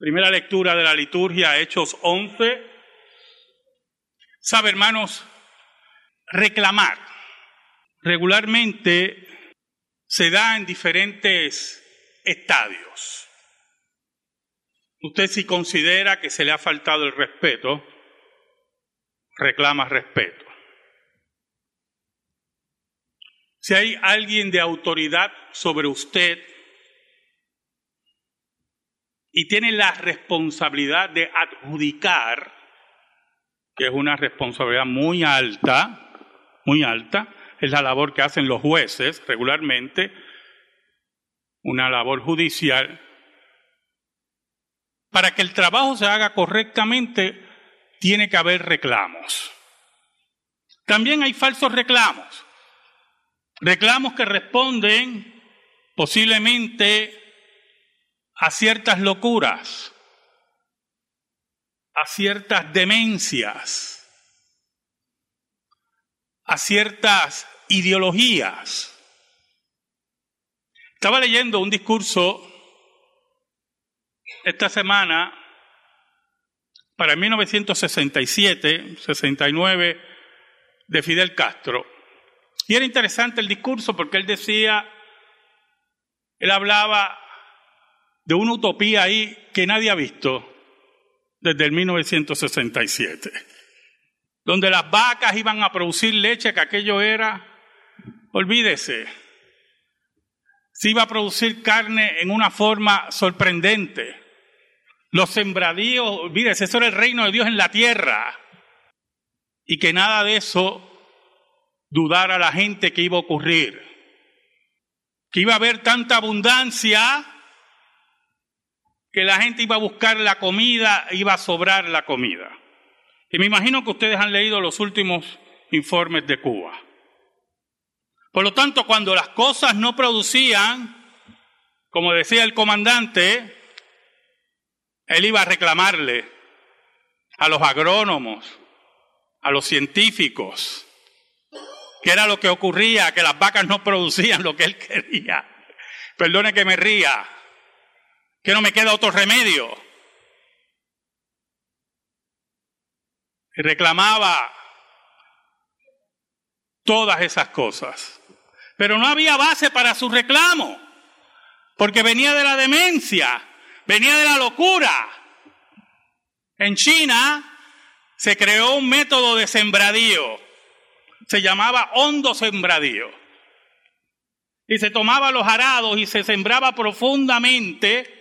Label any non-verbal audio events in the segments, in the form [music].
Primera lectura de la liturgia, Hechos 11. Sabe, hermanos, reclamar regularmente se da en diferentes estadios. Usted si considera que se le ha faltado el respeto, reclama respeto. Si hay alguien de autoridad sobre usted y tiene la responsabilidad de adjudicar, que es una responsabilidad muy alta, muy alta, es la labor que hacen los jueces regularmente, una labor judicial. Para que el trabajo se haga correctamente, tiene que haber reclamos. También hay falsos reclamos. Reclamos que responden posiblemente a ciertas locuras, a ciertas demencias, a ciertas ideologías. Estaba leyendo un discurso esta semana para 1967, 69 de Fidel Castro. Y era interesante el discurso porque él decía, él hablaba de una utopía ahí que nadie ha visto desde el 1967, donde las vacas iban a producir leche, que aquello era, olvídese, se iba a producir carne en una forma sorprendente. Los sembradíos, olvídese, eso era el reino de Dios en la tierra. Y que nada de eso dudara la gente que iba a ocurrir. Que iba a haber tanta abundancia que la gente iba a buscar la comida, iba a sobrar la comida. Y me imagino que ustedes han leído los últimos informes de Cuba. Por lo tanto, cuando las cosas no producían, como decía el comandante, él iba a reclamarle a los agrónomos, a los científicos, que era lo que ocurría, que las vacas no producían lo que él quería. Perdone que me ría, que no me queda otro remedio. Y reclamaba todas esas cosas. Pero no había base para su reclamo, porque venía de la demencia, venía de la locura. En China se creó un método de sembradío, se llamaba hondo sembradío. Y se tomaba los arados y se sembraba profundamente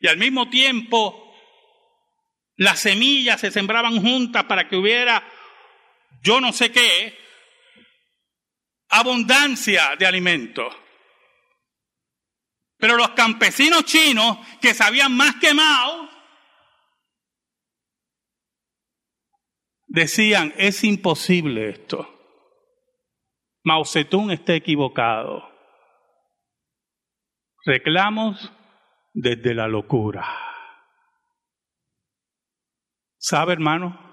y al mismo tiempo las semillas se sembraban juntas para que hubiera yo no sé qué, abundancia de alimentos. Pero los campesinos chinos que se habían más quemado, decían, es imposible esto. Mao Zedong está equivocado. Reclamos desde la locura. ¿Sabe, hermano?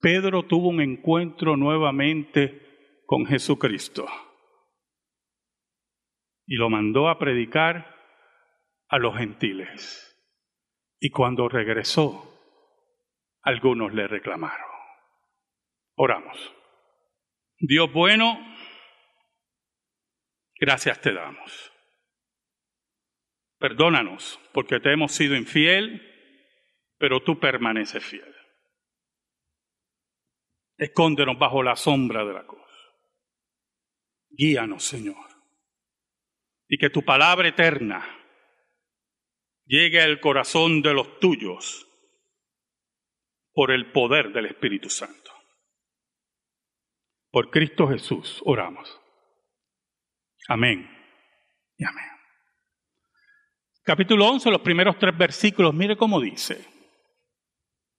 Pedro tuvo un encuentro nuevamente con Jesucristo y lo mandó a predicar a los gentiles. Y cuando regresó, algunos le reclamaron. Oramos. Dios bueno, gracias te damos. Perdónanos porque te hemos sido infiel, pero tú permaneces fiel. Escóndenos bajo la sombra de la cruz. Guíanos, Señor. Y que tu palabra eterna llegue al corazón de los tuyos por el poder del Espíritu Santo. Por Cristo Jesús oramos. Amén y amén. Capítulo 11, los primeros tres versículos, mire cómo dice.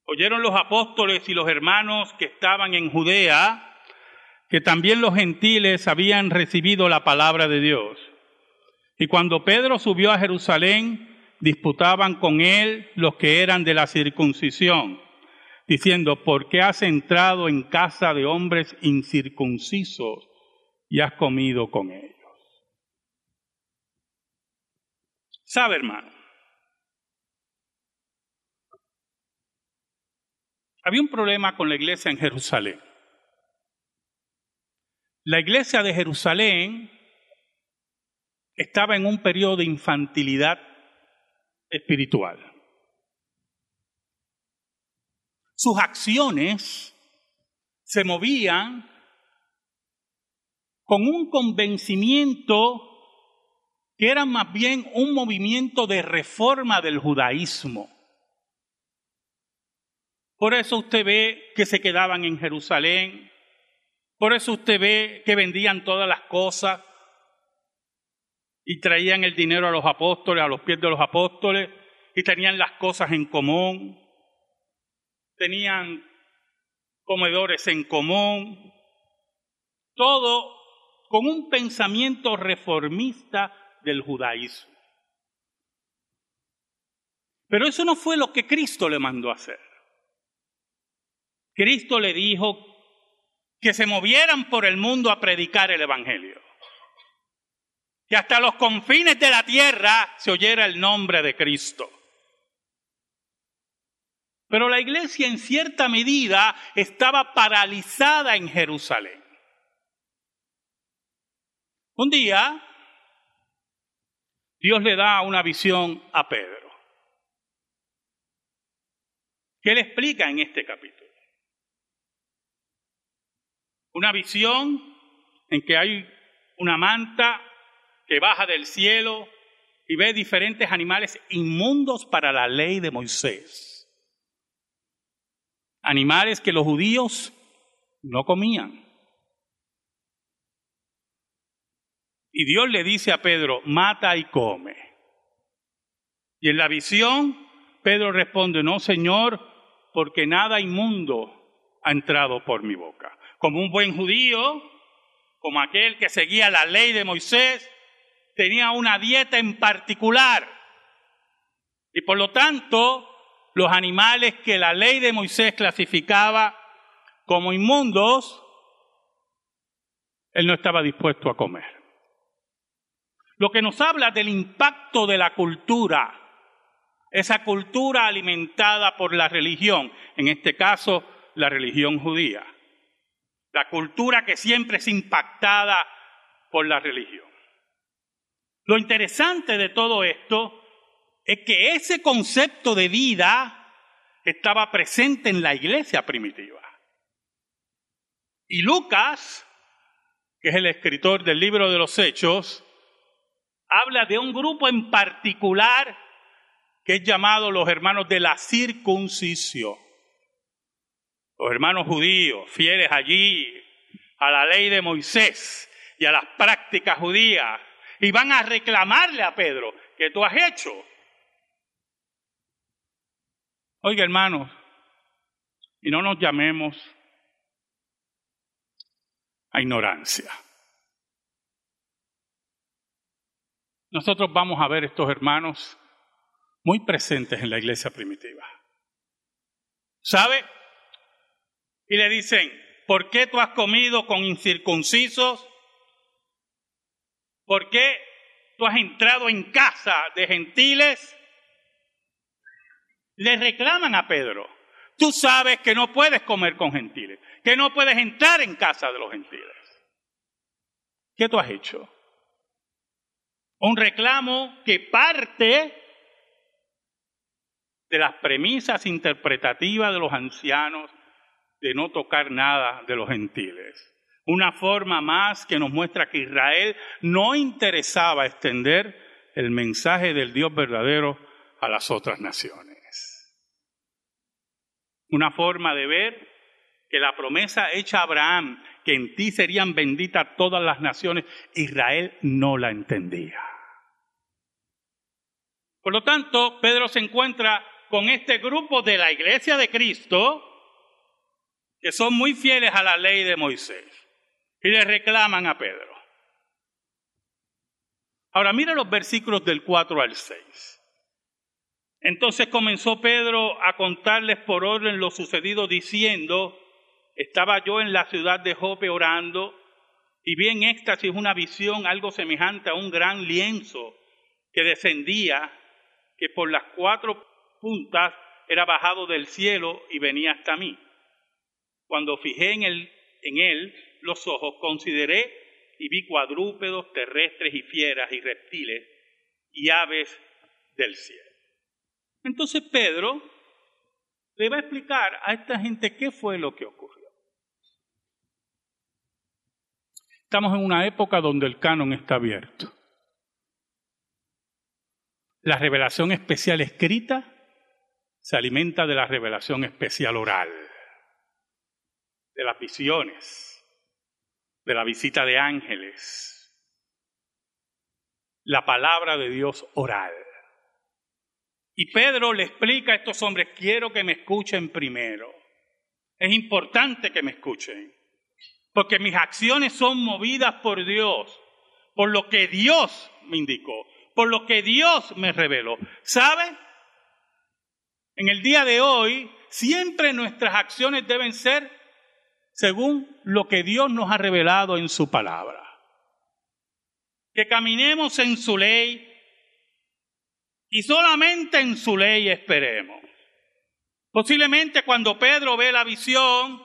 Oyeron los apóstoles y los hermanos que estaban en Judea que también los gentiles habían recibido la palabra de Dios. Y cuando Pedro subió a Jerusalén, disputaban con él los que eran de la circuncisión, diciendo, ¿por qué has entrado en casa de hombres incircuncisos y has comido con ellos? Sabe, hermano. Había un problema con la iglesia en Jerusalén. La iglesia de Jerusalén estaba en un periodo de infantilidad espiritual. Sus acciones se movían con un convencimiento que era más bien un movimiento de reforma del judaísmo. Por eso usted ve que se quedaban en Jerusalén, por eso usted ve que vendían todas las cosas y traían el dinero a los apóstoles, a los pies de los apóstoles, y tenían las cosas en común, tenían comedores en común, todo con un pensamiento reformista del judaísmo. Pero eso no fue lo que Cristo le mandó hacer. Cristo le dijo que se movieran por el mundo a predicar el Evangelio. Que hasta los confines de la tierra se oyera el nombre de Cristo. Pero la iglesia en cierta medida estaba paralizada en Jerusalén. Un día, Dios le da una visión a Pedro. ¿Qué le explica en este capítulo? Una visión en que hay una manta que baja del cielo y ve diferentes animales inmundos para la ley de Moisés. Animales que los judíos no comían. Y Dios le dice a Pedro, mata y come. Y en la visión, Pedro responde, no, Señor, porque nada inmundo ha entrado por mi boca. Como un buen judío, como aquel que seguía la ley de Moisés, tenía una dieta en particular. Y por lo tanto, los animales que la ley de Moisés clasificaba como inmundos, él no estaba dispuesto a comer lo que nos habla del impacto de la cultura, esa cultura alimentada por la religión, en este caso la religión judía, la cultura que siempre es impactada por la religión. Lo interesante de todo esto es que ese concepto de vida estaba presente en la iglesia primitiva. Y Lucas, que es el escritor del libro de los Hechos, habla de un grupo en particular que es llamado los hermanos de la circuncisión. Los hermanos judíos, fieles allí a la ley de Moisés y a las prácticas judías, y van a reclamarle a Pedro, ¿qué tú has hecho? Oiga, hermanos, y no nos llamemos a ignorancia. Nosotros vamos a ver estos hermanos muy presentes en la iglesia primitiva. ¿Sabe? Y le dicen, ¿por qué tú has comido con incircuncisos? ¿Por qué tú has entrado en casa de gentiles? Le reclaman a Pedro, tú sabes que no puedes comer con gentiles, que no puedes entrar en casa de los gentiles. ¿Qué tú has hecho? Un reclamo que parte de las premisas interpretativas de los ancianos de no tocar nada de los gentiles. Una forma más que nos muestra que Israel no interesaba extender el mensaje del Dios verdadero a las otras naciones. Una forma de ver que la promesa hecha a Abraham, que en ti serían benditas todas las naciones, Israel no la entendía. Por lo tanto, Pedro se encuentra con este grupo de la iglesia de Cristo que son muy fieles a la ley de Moisés y le reclaman a Pedro. Ahora mira los versículos del 4 al 6. Entonces comenzó Pedro a contarles por orden lo sucedido diciendo, estaba yo en la ciudad de Jope orando y vi en éxtasis una visión algo semejante a un gran lienzo que descendía que por las cuatro puntas era bajado del cielo y venía hasta mí. Cuando fijé en él, en él los ojos, consideré y vi cuadrúpedos terrestres y fieras y reptiles y aves del cielo. Entonces Pedro le va a explicar a esta gente qué fue lo que ocurrió. Estamos en una época donde el canon está abierto. La revelación especial escrita se alimenta de la revelación especial oral, de las visiones, de la visita de ángeles, la palabra de Dios oral. Y Pedro le explica a estos hombres, quiero que me escuchen primero. Es importante que me escuchen, porque mis acciones son movidas por Dios, por lo que Dios me indicó, por lo que Dios me reveló. ¿Sabe? En el día de hoy, siempre nuestras acciones deben ser según lo que Dios nos ha revelado en su palabra. Que caminemos en su ley, y solamente en su ley esperemos. Posiblemente cuando Pedro ve la visión,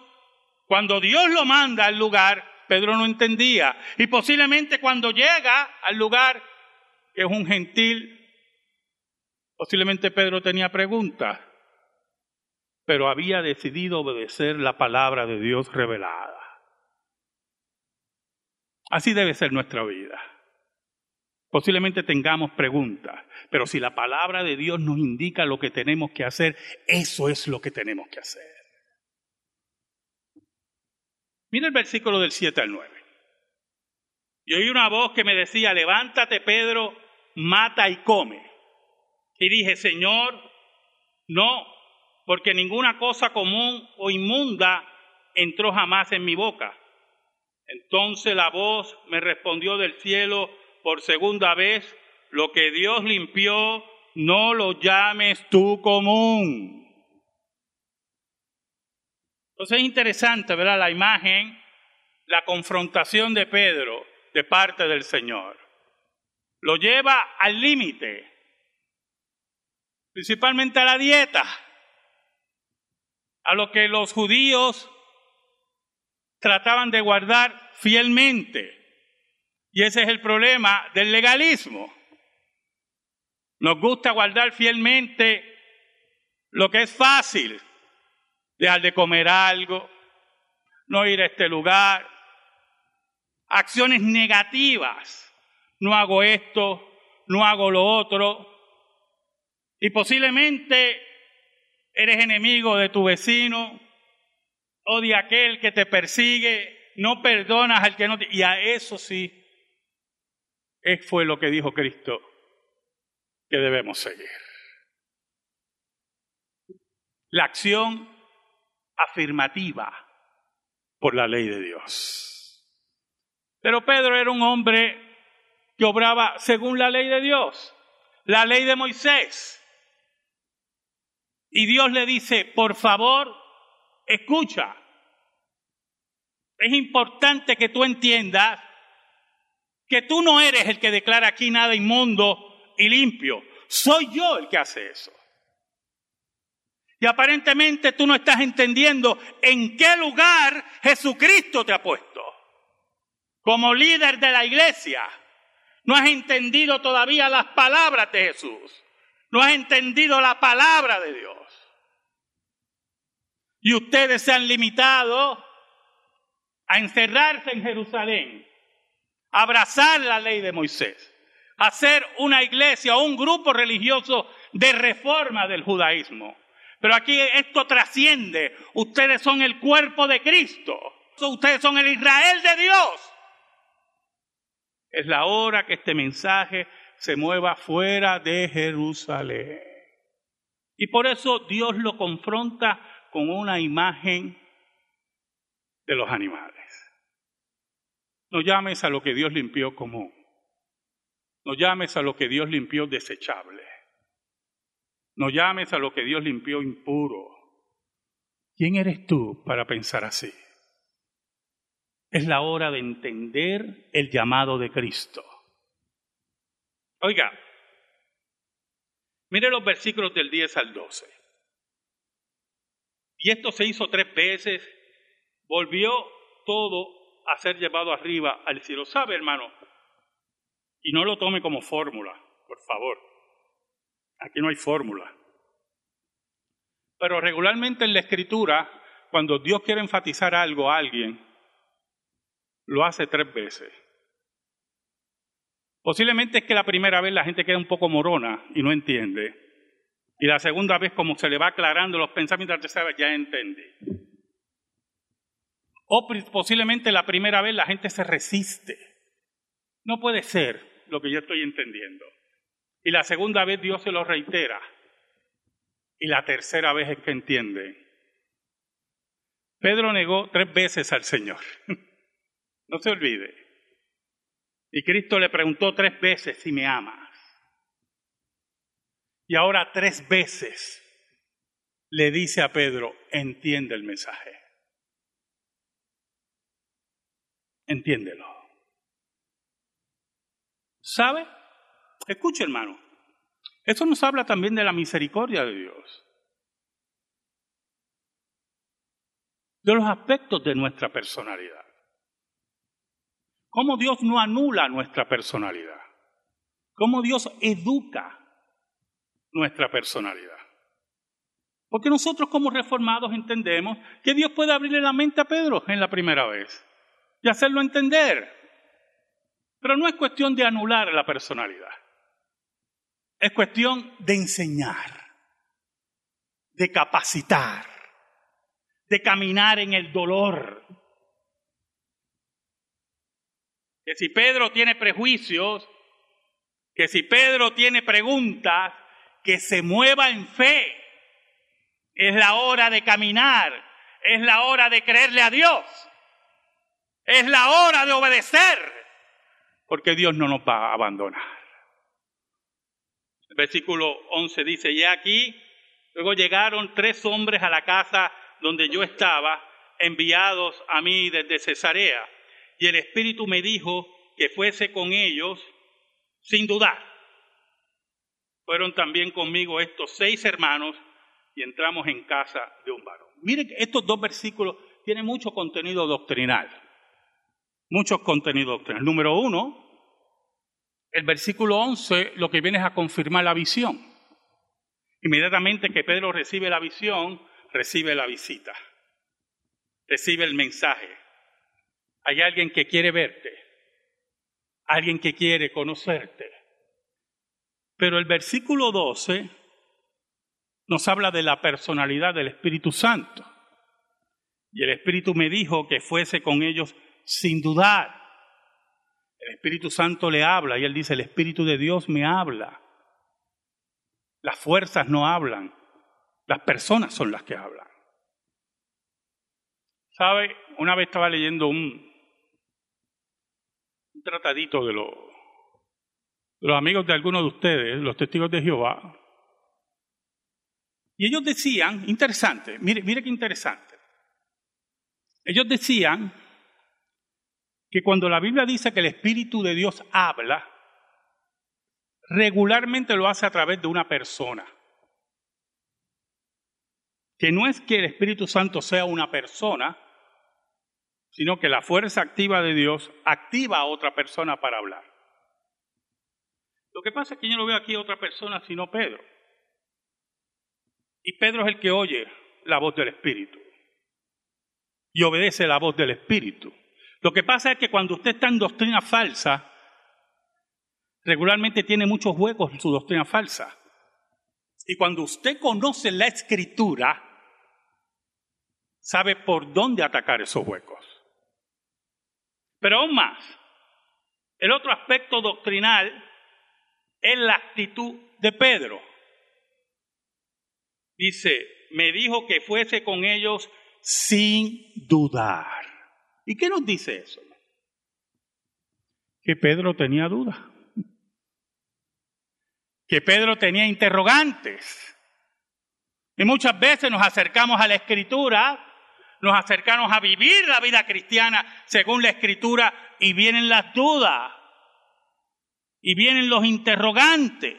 cuando Dios lo manda al lugar, Pedro no entendía. Y posiblemente cuando llega al lugar, que es un gentil, posiblemente Pedro tenía preguntas, pero había decidido obedecer la palabra de Dios revelada. Así debe ser nuestra vida. Posiblemente tengamos preguntas, pero si la palabra de Dios nos indica lo que tenemos que hacer, eso es lo que tenemos que hacer. Mira el versículo del 7 al 9. Y oí una voz que me decía, levántate Pedro, mata y come. Y dije, Señor, no, porque ninguna cosa común o inmunda entró jamás en mi boca. Entonces la voz me respondió del cielo, por segunda vez, lo que Dios limpió, no lo llames tú común. Entonces es interesante, ¿verdad? La imagen, la confrontación de Pedro de parte del Señor. Lo lleva al límite, principalmente a la dieta, a lo que los judíos trataban de guardar fielmente. Y ese es el problema del legalismo. Nos gusta guardar fielmente lo que es fácil, dejar de comer algo, no ir a este lugar, acciones negativas, no hago esto, no hago lo otro, y posiblemente eres enemigo de tu vecino o de aquel que te persigue, no perdonas al que no te... Y a eso sí fue lo que dijo Cristo que debemos seguir. La acción afirmativa por la ley de Dios. Pero Pedro era un hombre que obraba según la ley de Dios, la ley de Moisés. Y Dios le dice, por favor, escucha. Es importante que tú entiendas que tú no eres el que declara aquí nada inmundo y limpio. Soy yo el que hace eso. Y aparentemente tú no estás entendiendo en qué lugar Jesucristo te ha puesto. Como líder de la iglesia, no has entendido todavía las palabras de Jesús. No has entendido la palabra de Dios. Y ustedes se han limitado a encerrarse en Jerusalén abrazar la ley de Moisés, hacer una iglesia o un grupo religioso de reforma del judaísmo. Pero aquí esto trasciende. Ustedes son el cuerpo de Cristo. Ustedes son el Israel de Dios. Es la hora que este mensaje se mueva fuera de Jerusalén. Y por eso Dios lo confronta con una imagen de los animales. No llames a lo que Dios limpió común. No llames a lo que Dios limpió desechable. No llames a lo que Dios limpió impuro. ¿Quién eres tú para pensar así? Es la hora de entender el llamado de Cristo. Oiga, mire los versículos del 10 al 12. Y esto se hizo tres veces. Volvió todo a ser llevado arriba al cielo. ¿Sabe, hermano? Y no lo tome como fórmula, por favor. Aquí no hay fórmula. Pero regularmente en la escritura, cuando Dios quiere enfatizar algo a alguien, lo hace tres veces. Posiblemente es que la primera vez la gente queda un poco morona y no entiende. Y la segunda vez, como se le va aclarando los pensamientos, la tercera vez ya entiende. O posiblemente la primera vez la gente se resiste. No puede ser lo que yo estoy entendiendo. Y la segunda vez Dios se lo reitera. Y la tercera vez es que entiende. Pedro negó tres veces al Señor. [laughs] no se olvide. Y Cristo le preguntó tres veces si me amas. Y ahora tres veces le dice a Pedro, entiende el mensaje. Entiéndelo. ¿Sabe? Escuche, hermano. Eso nos habla también de la misericordia de Dios. De los aspectos de nuestra personalidad. Cómo Dios no anula nuestra personalidad. Cómo Dios educa nuestra personalidad. Porque nosotros como reformados entendemos que Dios puede abrirle la mente a Pedro en la primera vez y hacerlo entender. Pero no es cuestión de anular la personalidad. Es cuestión de enseñar, de capacitar, de caminar en el dolor, que si Pedro tiene prejuicios, que si Pedro tiene preguntas, que se mueva en fe. Es la hora de caminar, es la hora de creerle a Dios, es la hora de obedecer, porque Dios no nos va a abandonar. Versículo 11 dice, y aquí, luego llegaron tres hombres a la casa donde yo estaba, enviados a mí desde Cesarea y el Espíritu me dijo que fuese con ellos sin dudar. Fueron también conmigo estos seis hermanos y entramos en casa de un varón. Miren estos dos versículos tienen mucho contenido doctrinal. Mucho contenido doctrinal. Número uno, el versículo 11 lo que viene es a confirmar la visión. Inmediatamente que Pedro recibe la visión, recibe la visita, recibe el mensaje. Hay alguien que quiere verte, alguien que quiere conocerte. Pero el versículo 12 nos habla de la personalidad del Espíritu Santo. Y el Espíritu me dijo que fuese con ellos sin dudar. El Espíritu Santo le habla y él dice, el Espíritu de Dios me habla. Las fuerzas no hablan, las personas son las que hablan. ¿Sabe? Una vez estaba leyendo un, tratadito de, los amigos de algunos de ustedes, los testigos de Jehová. Y ellos decían, interesante, mire, mire qué interesante. Ellos decían que cuando la Biblia dice que el Espíritu de Dios habla, regularmente lo hace a través de una persona. Que no es que el Espíritu Santo sea una persona, sino que la fuerza activa de Dios activa a otra persona para hablar. Lo que pasa es que yo no veo aquí a otra persona sino Pedro. Y Pedro es el que oye la voz del Espíritu y obedece la voz del Espíritu. Lo que pasa es que cuando usted está en doctrina falsa, regularmente tiene muchos huecos en su doctrina falsa. Y cuando usted conoce la escritura, sabe por dónde atacar esos huecos. Pero aún más, el otro aspecto doctrinal es la actitud de Pedro. Dice, me dijo que fuese con ellos sin dudar. ¿Y qué nos dice eso? Que Pedro tenía dudas. Que Pedro tenía interrogantes. Y muchas veces nos acercamos a la escritura nos acercamos a vivir la vida cristiana según la escritura y vienen las dudas y vienen los interrogantes.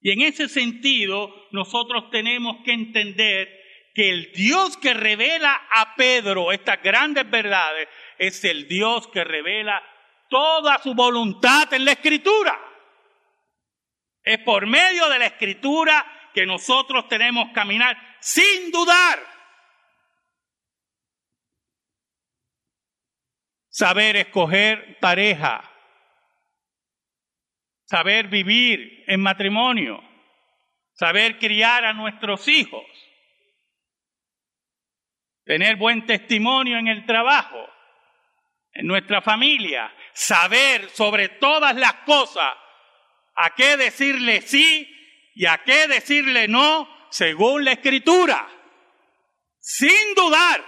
Y en ese sentido, nosotros tenemos que entender que el Dios que revela a Pedro estas grandes verdades es el Dios que revela toda su voluntad en la escritura. Es por medio de la escritura que nosotros tenemos que caminar sin dudar. Saber escoger pareja. Saber vivir en matrimonio. Saber criar a nuestros hijos tener buen testimonio en el trabajo, en nuestra familia, saber sobre todas las cosas a qué decirle sí y a qué decirle no según la escritura, sin dudar.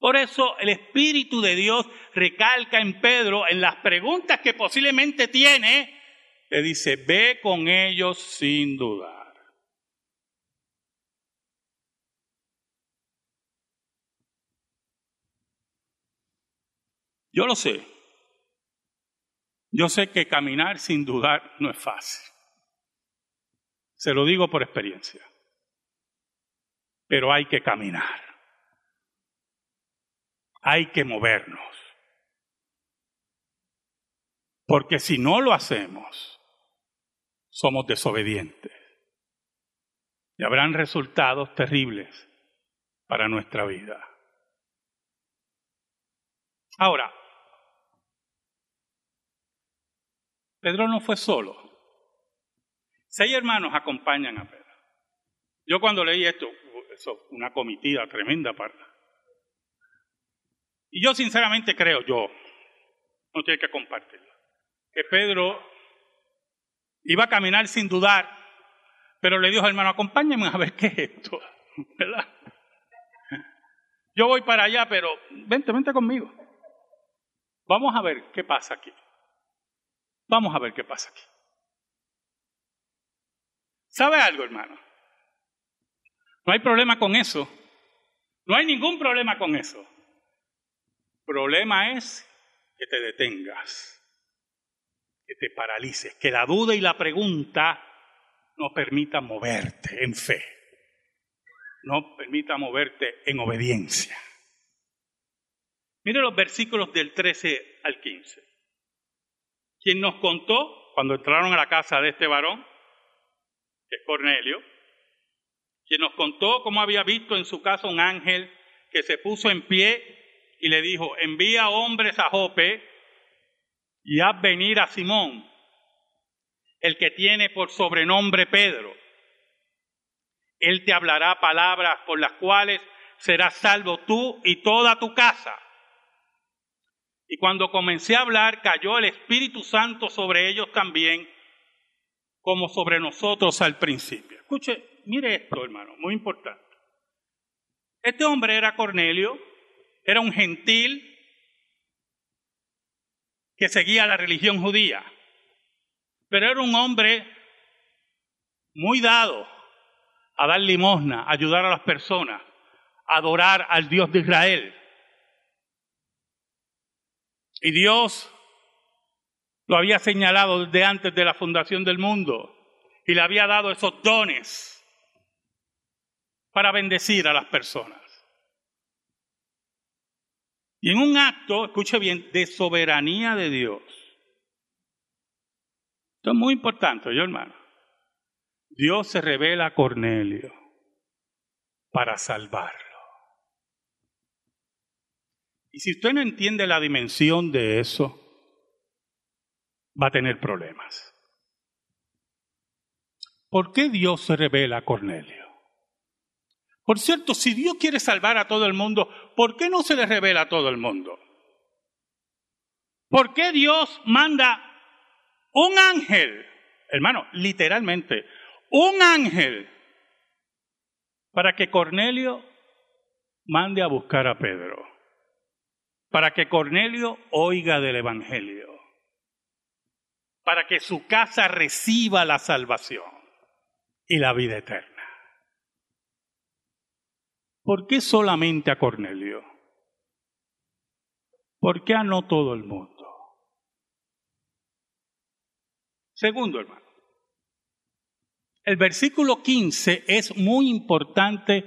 Por eso el Espíritu de Dios recalca en Pedro en las preguntas que posiblemente tiene, le dice, ve con ellos sin dudar. Yo lo sé. Yo sé que caminar sin dudar no es fácil. Se lo digo por experiencia. Pero hay que caminar. Hay que movernos. Porque si no lo hacemos, somos desobedientes. Y habrán resultados terribles para nuestra vida. Ahora, Pedro no fue solo. Seis hermanos acompañan a Pedro. Yo cuando leí esto, eso, una comitiva tremenda para. Y yo sinceramente creo, yo, no tiene que compartirlo, que Pedro iba a caminar sin dudar, pero le dijo, hermano, acompáñenme a ver qué es esto, [laughs] ¿verdad? Yo voy para allá, pero vente, vente conmigo. Vamos a ver qué pasa aquí. Vamos a ver qué pasa aquí. ¿Sabe algo, hermano? No hay problema con eso. No hay ningún problema con eso. Problema es que te detengas, que te paralices, que la duda y la pregunta no permitan moverte en fe, no permita moverte en obediencia. Mire los versículos del 13 al 15 quien nos contó cuando entraron a la casa de este varón, que es Cornelio, quien nos contó cómo había visto en su casa un ángel que se puso en pie y le dijo, envía hombres a Jope y haz venir a Simón, el que tiene por sobrenombre Pedro. Él te hablará palabras por las cuales serás salvo tú y toda tu casa. Y cuando comencé a hablar, cayó el Espíritu Santo sobre ellos también, como sobre nosotros al principio. Escuche, mire esto, hermano, muy importante. Este hombre era Cornelio, era un gentil que seguía la religión judía, pero era un hombre muy dado a dar limosna, ayudar a las personas, a adorar al Dios de Israel. Y Dios lo había señalado desde antes de la fundación del mundo y le había dado esos dones para bendecir a las personas. Y en un acto, escuche bien, de soberanía de Dios. Esto es muy importante, yo hermano. Dios se revela a Cornelio para salvar. Y si usted no entiende la dimensión de eso, va a tener problemas. ¿Por qué Dios se revela a Cornelio? Por cierto, si Dios quiere salvar a todo el mundo, ¿por qué no se le revela a todo el mundo? ¿Por qué Dios manda un ángel, hermano, literalmente, un ángel, para que Cornelio mande a buscar a Pedro? Para que Cornelio oiga del Evangelio, para que su casa reciba la salvación y la vida eterna. ¿Por qué solamente a Cornelio? ¿Por qué a no todo el mundo? Segundo, hermano, el versículo 15 es muy importante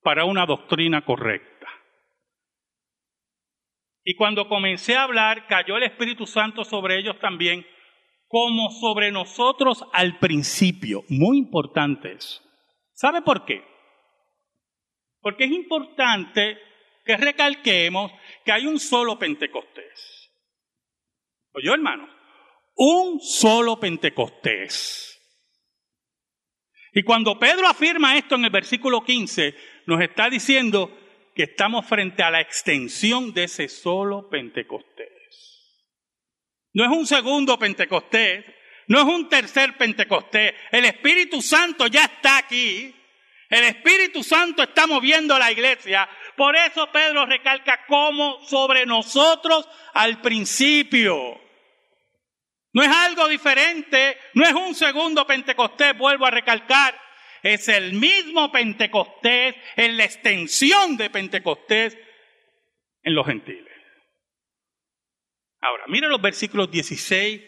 para una doctrina correcta. Y cuando comencé a hablar, cayó el Espíritu Santo sobre ellos también, como sobre nosotros al principio. Muy importante eso. ¿Sabe por qué? Porque es importante que recalquemos que hay un solo Pentecostés. Oye, hermano, un solo Pentecostés. Y cuando Pedro afirma esto en el versículo 15, nos está diciendo que estamos frente a la extensión de ese solo Pentecostés. No es un segundo Pentecostés, no es un tercer Pentecostés. El Espíritu Santo ya está aquí. El Espíritu Santo está moviendo la iglesia. Por eso Pedro recalca como sobre nosotros al principio. No es algo diferente, no es un segundo Pentecostés, vuelvo a recalcar. Es el mismo Pentecostés, en la extensión de Pentecostés en los gentiles. Ahora, mira los versículos 16,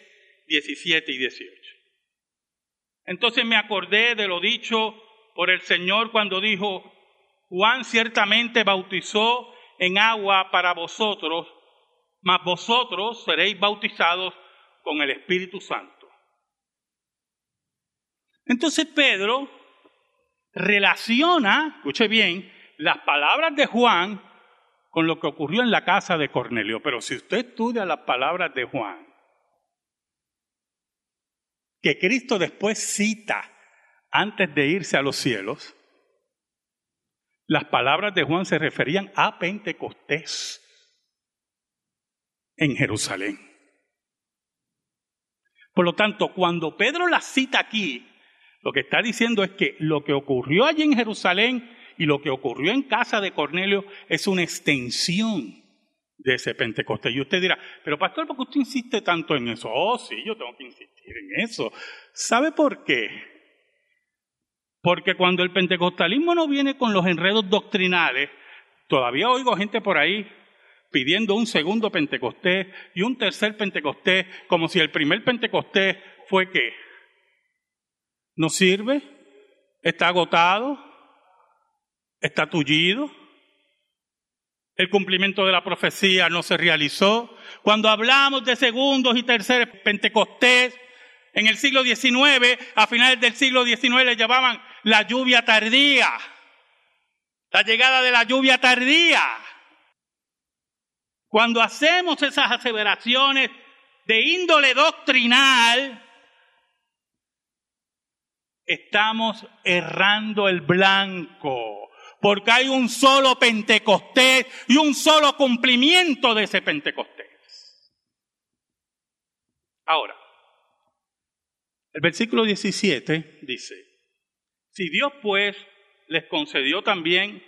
17 y 18. Entonces me acordé de lo dicho por el Señor cuando dijo, Juan ciertamente bautizó en agua para vosotros, mas vosotros seréis bautizados con el Espíritu Santo. Entonces Pedro relaciona, escuche bien, las palabras de Juan con lo que ocurrió en la casa de Cornelio. Pero si usted estudia las palabras de Juan, que Cristo después cita antes de irse a los cielos, las palabras de Juan se referían a Pentecostés en Jerusalén. Por lo tanto, cuando Pedro la cita aquí, lo que está diciendo es que lo que ocurrió allí en Jerusalén y lo que ocurrió en casa de Cornelio es una extensión de ese Pentecostés. Y usted dirá, pero pastor, ¿por qué usted insiste tanto en eso? Oh, sí, yo tengo que insistir en eso. ¿Sabe por qué? Porque cuando el pentecostalismo no viene con los enredos doctrinales, todavía oigo gente por ahí pidiendo un segundo Pentecostés y un tercer Pentecostés, como si el primer Pentecostés fue qué? ¿No sirve? ¿Está agotado? ¿Está tullido? El cumplimiento de la profecía no se realizó. Cuando hablamos de segundos y terceros Pentecostés, en el siglo XIX, a finales del siglo XIX le llamaban la lluvia tardía. La llegada de la lluvia tardía. Cuando hacemos esas aseveraciones de índole doctrinal, estamos errando el blanco, porque hay un solo Pentecostés y un solo cumplimiento de ese Pentecostés. Ahora, el versículo 17 dice, si Dios pues les concedió también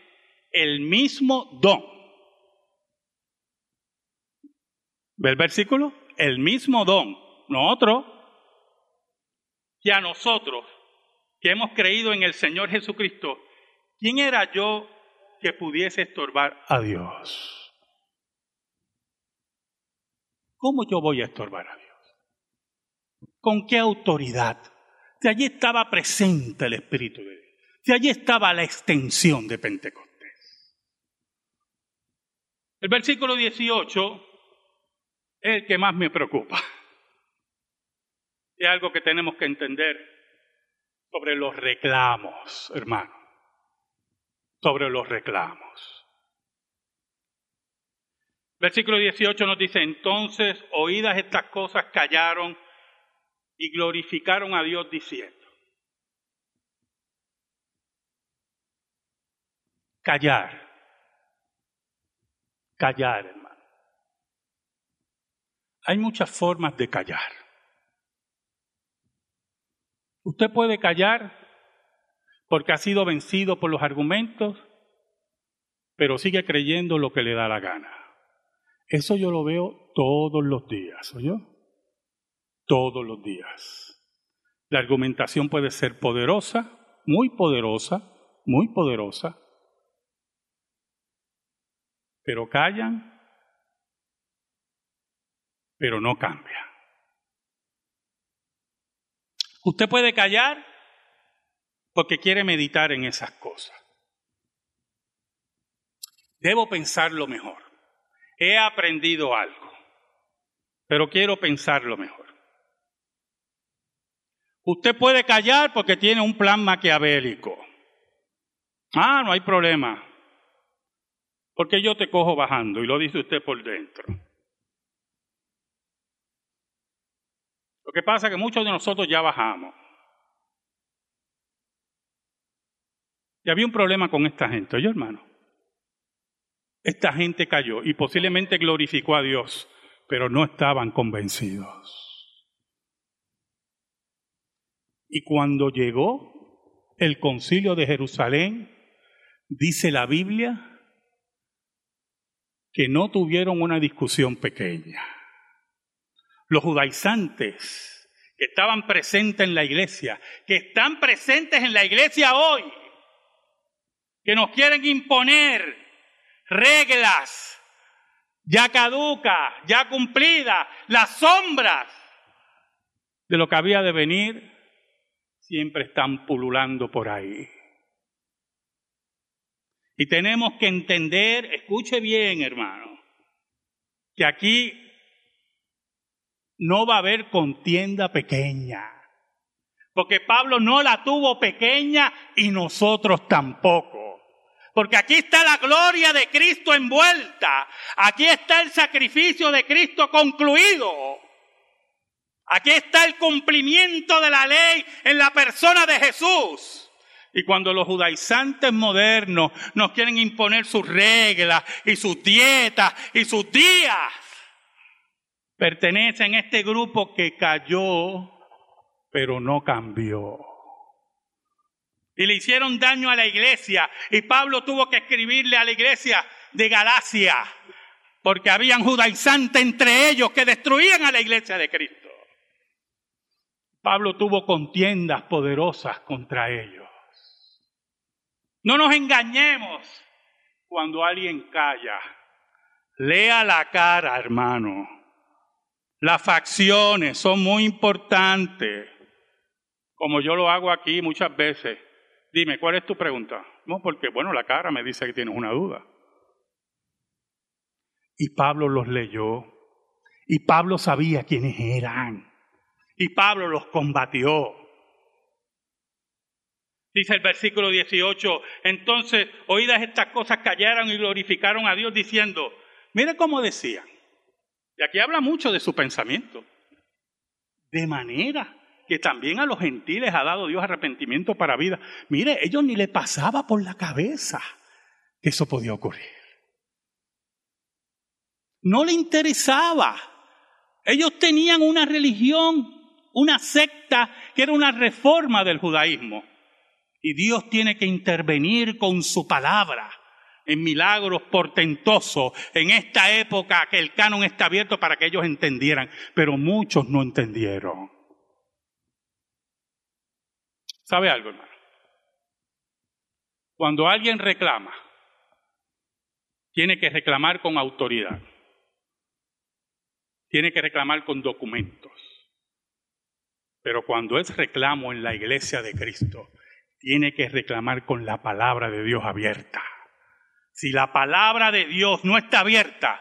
el mismo don, ¿Ve el versículo? El mismo don, no otro, que a nosotros, que hemos creído en el Señor Jesucristo, ¿quién era yo que pudiese estorbar a Dios? ¿Cómo yo voy a estorbar a Dios? ¿Con qué autoridad? Si allí estaba presente el Espíritu de Dios, si allí estaba la extensión de Pentecostés. El versículo 18 es el que más me preocupa. Es algo que tenemos que entender sobre los reclamos, hermano. Sobre los reclamos. Versículo 18 nos dice, entonces, oídas estas cosas, callaron y glorificaron a Dios diciendo. Callar. Callar, hermano. Hay muchas formas de callar. Usted puede callar porque ha sido vencido por los argumentos, pero sigue creyendo lo que le da la gana. Eso yo lo veo todos los días, ¿oyó? Todos los días. La argumentación puede ser poderosa, muy poderosa, muy poderosa, pero callan pero no cambia. Usted puede callar porque quiere meditar en esas cosas. Debo pensarlo mejor. He aprendido algo, pero quiero pensarlo mejor. Usted puede callar porque tiene un plan maquiavélico. Ah, no hay problema. Porque yo te cojo bajando y lo dice usted por dentro. Lo que pasa es que muchos de nosotros ya bajamos. Y había un problema con esta gente, oye hermano. Esta gente cayó y posiblemente glorificó a Dios, pero no estaban convencidos. Y cuando llegó el concilio de Jerusalén, dice la Biblia que no tuvieron una discusión pequeña los judaizantes que estaban presentes en la iglesia, que están presentes en la iglesia hoy, que nos quieren imponer reglas ya caducas, ya cumplidas, las sombras de lo que había de venir, siempre están pululando por ahí. Y tenemos que entender, escuche bien hermano, que aquí no va a haber contienda pequeña. Porque Pablo no la tuvo pequeña y nosotros tampoco. Porque aquí está la gloria de Cristo envuelta. Aquí está el sacrificio de Cristo concluido. Aquí está el cumplimiento de la ley en la persona de Jesús. Y cuando los judaizantes modernos nos quieren imponer sus reglas y sus dietas y sus días, pertenece a este grupo que cayó, pero no cambió. Y le hicieron daño a la iglesia. Y Pablo tuvo que escribirle a la iglesia de Galacia, porque habían judaizantes entre ellos que destruían a la iglesia de Cristo. Pablo tuvo contiendas poderosas contra ellos. No nos engañemos cuando alguien calla. Lea la cara, hermano. Las facciones son muy importantes, como yo lo hago aquí muchas veces. Dime, ¿cuál es tu pregunta? No, porque, bueno, la cara me dice que tienes una duda. Y Pablo los leyó. Y Pablo sabía quiénes eran. Y Pablo los combatió. Dice el versículo 18, entonces oídas estas cosas callaron y glorificaron a Dios diciendo, mire cómo decían, y aquí habla mucho de su pensamiento. De manera que también a los gentiles ha dado Dios arrepentimiento para vida. Mire, ellos ni le pasaba por la cabeza que eso podía ocurrir. No le interesaba. Ellos tenían una religión, una secta que era una reforma del judaísmo. Y Dios tiene que intervenir con su palabra en milagros portentosos en esta época que el canon está abierto para que ellos entendieran, pero muchos no entendieron. ¿Sabe algo, hermano? Cuando alguien reclama, tiene que reclamar con autoridad, tiene que reclamar con documentos. Pero cuando es reclamo en la iglesia de Cristo, tiene que reclamar con la palabra de Dios abierta. Si la palabra de Dios no está abierta,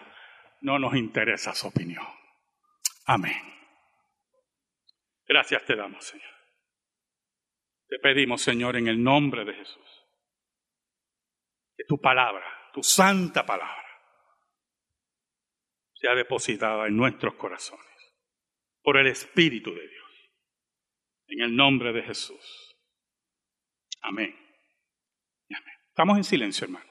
no nos interesa su opinión. Amén. Gracias te damos, Señor. Te pedimos, Señor, en el nombre de Jesús, que tu palabra, tu santa palabra, sea depositada en nuestros corazones por el Espíritu de Dios. En el nombre de Jesús. Amén. Estamos en silencio, hermano.